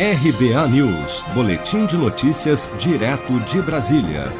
RBA News, Boletim de Notícias, direto de Brasília.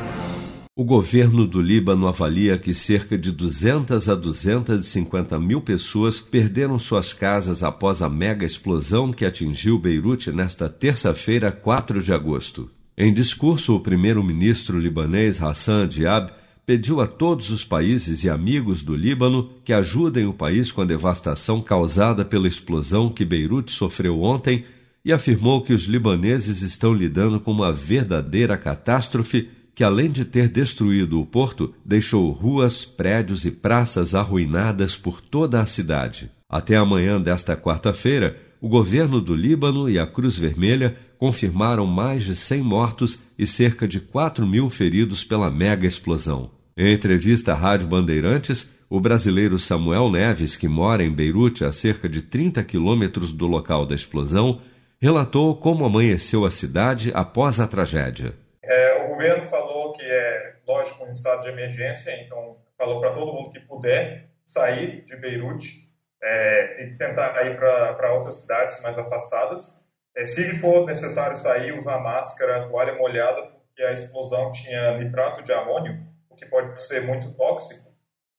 O governo do Líbano avalia que cerca de 200 a 250 mil pessoas perderam suas casas após a mega explosão que atingiu Beirute nesta terça-feira, 4 de agosto. Em discurso, o primeiro-ministro libanês Hassan Diab pediu a todos os países e amigos do Líbano que ajudem o país com a devastação causada pela explosão que Beirute sofreu ontem e afirmou que os libaneses estão lidando com uma verdadeira catástrofe que, além de ter destruído o porto, deixou ruas, prédios e praças arruinadas por toda a cidade. Até amanhã desta quarta-feira, o governo do Líbano e a Cruz Vermelha confirmaram mais de 100 mortos e cerca de 4 mil feridos pela mega explosão. Em entrevista à Rádio Bandeirantes, o brasileiro Samuel Neves, que mora em Beirute, a cerca de 30 quilômetros do local da explosão, relatou como amanheceu a cidade após a tragédia. É, o governo falou que é, lógico, um estado de emergência, então falou para todo mundo que puder sair de Beirute é, e tentar ir para outras cidades mais afastadas. É, se for necessário sair, usar máscara, toalha molhada, porque a explosão tinha nitrato de amônio, que pode ser muito tóxico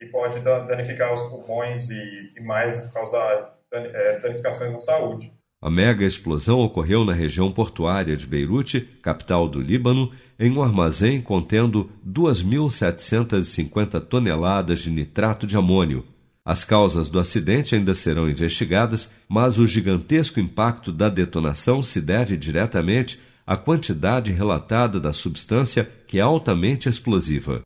e pode danificar os pulmões e, e mais causar é, danificações na saúde. A mega explosão ocorreu na região portuária de Beirute, capital do Líbano, em um armazém contendo 2.750 toneladas de nitrato de amônio. As causas do acidente ainda serão investigadas, mas o gigantesco impacto da detonação se deve diretamente à quantidade relatada da substância que é altamente explosiva.